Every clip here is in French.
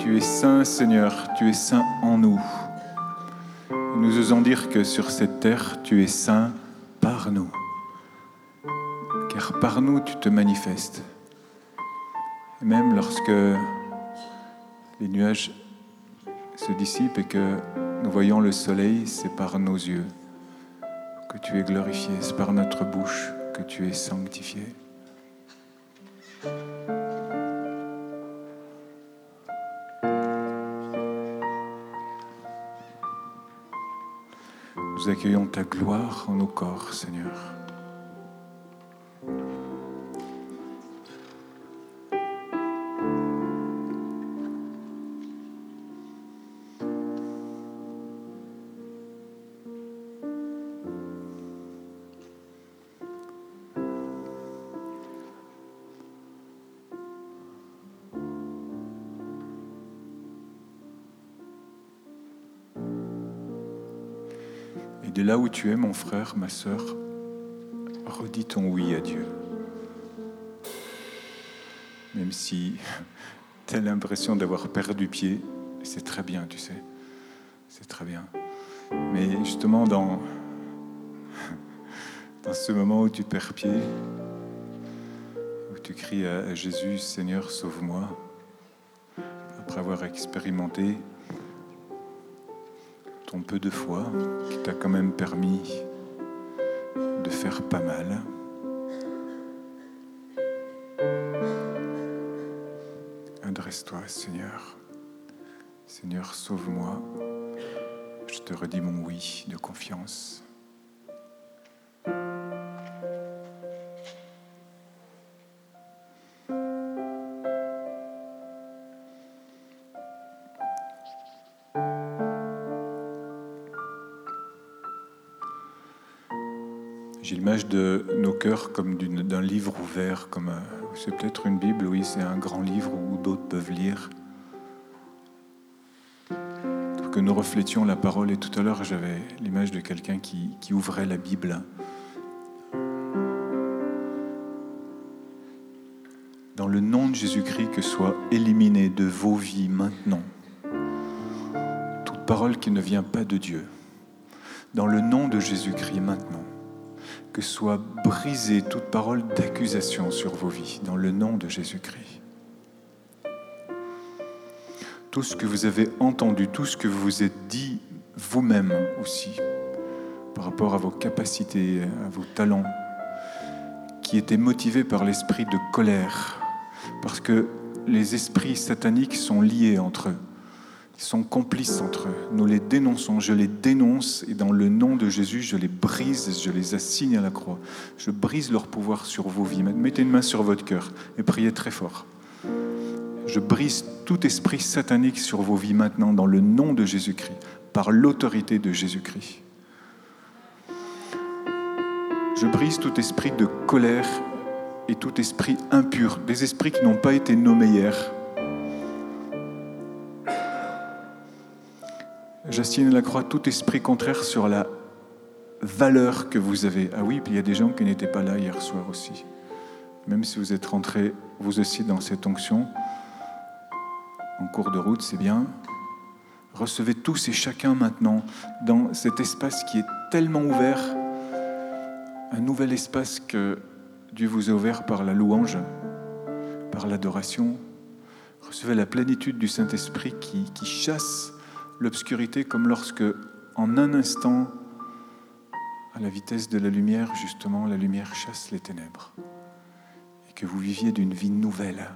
Tu es saint, Seigneur, tu es saint en nous. Nous osons dire que sur cette terre, tu es saint par nous. Car par nous, tu te manifestes. Et même lorsque les nuages se dissipent et que nous voyons le soleil, c'est par nos yeux que tu es glorifié, c'est par notre bouche que tu es sanctifié. Accueillons ta gloire en nos corps, Seigneur. Et de là où tu es, mon frère, ma sœur, redis ton oui à Dieu. Même si tu as l'impression d'avoir perdu pied, c'est très bien, tu sais. C'est très bien. Mais justement, dans, dans ce moment où tu perds pied, où tu cries à, à Jésus, Seigneur, sauve-moi, après avoir expérimenté ton peu de foi qui t'a quand même permis de faire pas mal. Adresse-toi, Seigneur. Seigneur, sauve-moi. Je te redis mon oui de confiance. J'ai l'image de nos cœurs comme d'un livre ouvert, comme c'est peut-être une Bible, oui, c'est un grand livre où d'autres peuvent lire. Pour que nous reflétions la parole. Et tout à l'heure, j'avais l'image de quelqu'un qui, qui ouvrait la Bible. Dans le nom de Jésus-Christ, que soit éliminée de vos vies maintenant toute parole qui ne vient pas de Dieu. Dans le nom de Jésus-Christ maintenant soit brisée toute parole d'accusation sur vos vies, dans le nom de Jésus-Christ. Tout ce que vous avez entendu, tout ce que vous vous êtes dit vous-même aussi, par rapport à vos capacités, à vos talents, qui étaient motivés par l'esprit de colère, parce que les esprits sataniques sont liés entre eux. Ils sont complices entre eux. Nous les dénonçons, je les dénonce et dans le nom de Jésus, je les brise, je les assigne à la croix. Je brise leur pouvoir sur vos vies. Mettez une main sur votre cœur et priez très fort. Je brise tout esprit satanique sur vos vies maintenant dans le nom de Jésus-Christ, par l'autorité de Jésus-Christ. Je brise tout esprit de colère et tout esprit impur, des esprits qui n'ont pas été nommés hier. J'assigne à la croix tout esprit contraire sur la valeur que vous avez. Ah oui, puis il y a des gens qui n'étaient pas là hier soir aussi. Même si vous êtes rentrés vous aussi dans cette onction, en cours de route, c'est bien. Recevez tous et chacun maintenant dans cet espace qui est tellement ouvert, un nouvel espace que Dieu vous a ouvert par la louange, par l'adoration. Recevez la plénitude du Saint-Esprit qui, qui chasse l'obscurité comme lorsque, en un instant, à la vitesse de la lumière, justement, la lumière chasse les ténèbres. Et que vous viviez d'une vie nouvelle,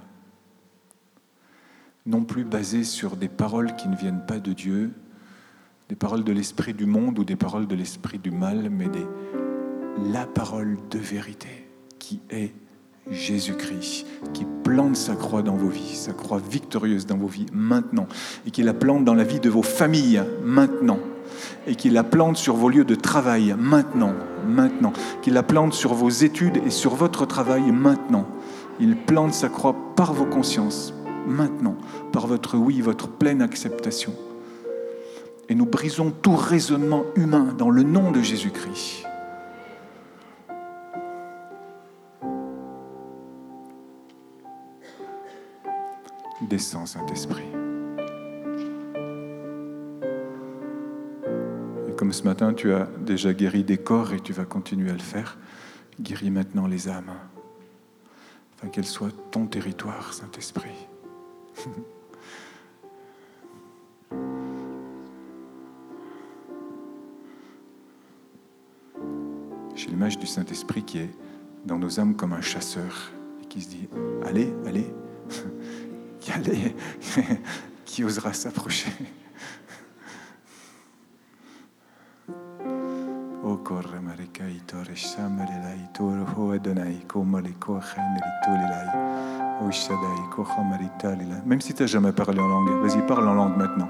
non plus basée sur des paroles qui ne viennent pas de Dieu, des paroles de l'esprit du monde ou des paroles de l'esprit du mal, mais des, la parole de vérité qui est Jésus-Christ, qui plante sa croix dans vos vies, sa croix victorieuse dans vos vies maintenant, et qui la plante dans la vie de vos familles maintenant, et qui la plante sur vos lieux de travail maintenant, maintenant, qui la plante sur vos études et sur votre travail maintenant. Il plante sa croix par vos consciences maintenant, par votre oui, votre pleine acceptation. Et nous brisons tout raisonnement humain dans le nom de Jésus-Christ. Descends, Saint-Esprit. Et comme ce matin, tu as déjà guéri des corps et tu vas continuer à le faire, guéris maintenant les âmes, afin qu'elles soient ton territoire, Saint-Esprit. J'ai l'image du Saint-Esprit qui est dans nos âmes comme un chasseur et qui se dit, allez, allez allez, qui osera s'approcher. Même si tu n'as jamais parlé en langue, vas-y, parle en langue maintenant.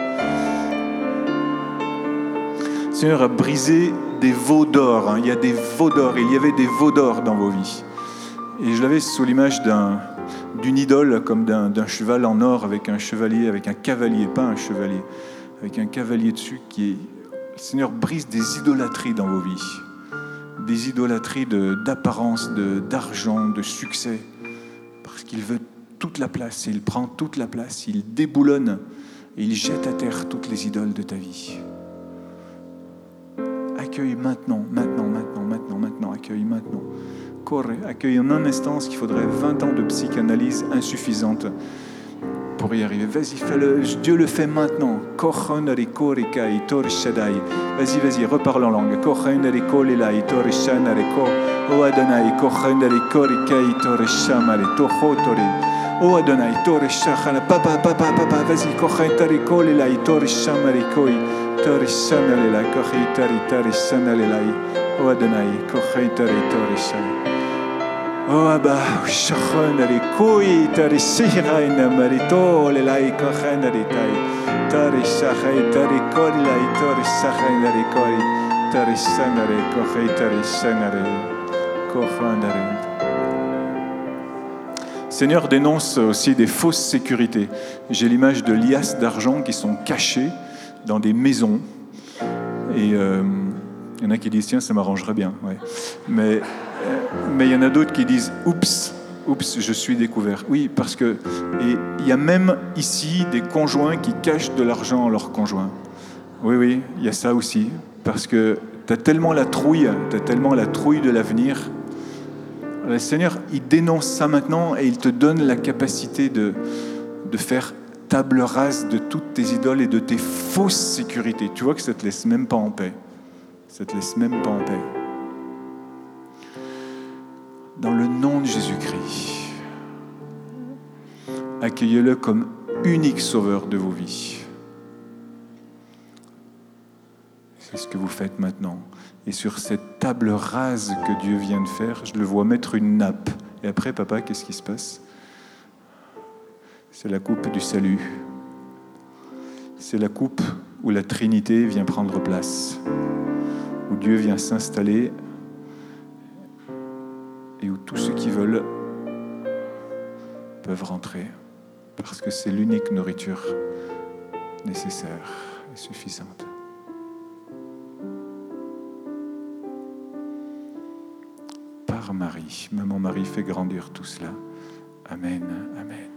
Seigneur a brisé des veaux d'or. Hein. Il y a des veaux d'or. Il y avait des veaux d'or dans vos vies. Et je l'avais sous l'image d'une idole, comme d'un cheval en or avec un chevalier, avec un cavalier, pas un chevalier, avec un cavalier dessus qui est. Le Seigneur brise des idolâtries dans vos vies. Des idolâtries d'apparence, d'argent, de, de succès. Parce qu'il veut toute la place. Il prend toute la place. Il déboulonne et il jette à terre toutes les idoles de ta vie accueille maintenant, maintenant, maintenant, maintenant, maintenant, accueille maintenant. Accueille en un instant ce qu'il faudrait 20 ans de psychanalyse insuffisante pour y arriver. Vas-y, fais-le. Dieu le fait maintenant. Vas-y, vas-y, reparle en langue. O Adonai, papa, papa, papa, vas-y, tori sanale la kohi tari tari sanale lai o Adonai kohi tari tori sanale o Abba shachonari kui tari siraina marito le lai kochanari tai. Tari shachai tari kori lai tori shachanari kori tari sanare kochanari Seigneur dénonce aussi des fausses sécurités. J'ai l'image de liasses d'argent qui sont cachées dans des maisons. Et euh, il y en a qui disent, tiens, ça m'arrangerait bien. Mais euh, mais il y en a d'autres qui disent, oups, oups, je suis découvert. Oui, parce que il y a même ici des conjoints qui cachent de l'argent à leurs conjoints. Oui, oui, il y a ça aussi. Parce que tu as tellement la trouille, tu as tellement la trouille de l'avenir. Le Seigneur, il dénonce ça maintenant et il te donne la capacité de, de faire table rase de toutes tes idoles et de tes fausses sécurités. Tu vois que ça ne te laisse même pas en paix. Ça te laisse même pas en paix. Dans le nom de Jésus-Christ, accueillez-le comme unique sauveur de vos vies. C'est ce que vous faites maintenant. Et sur cette table rase que Dieu vient de faire, je le vois mettre une nappe. Et après, papa, qu'est-ce qui se passe? C'est la coupe du salut. C'est la coupe où la Trinité vient prendre place, où Dieu vient s'installer et où tous ceux qui veulent peuvent rentrer, parce que c'est l'unique nourriture nécessaire et suffisante. Par Marie, maman Marie fait grandir tout cela. Amen, Amen.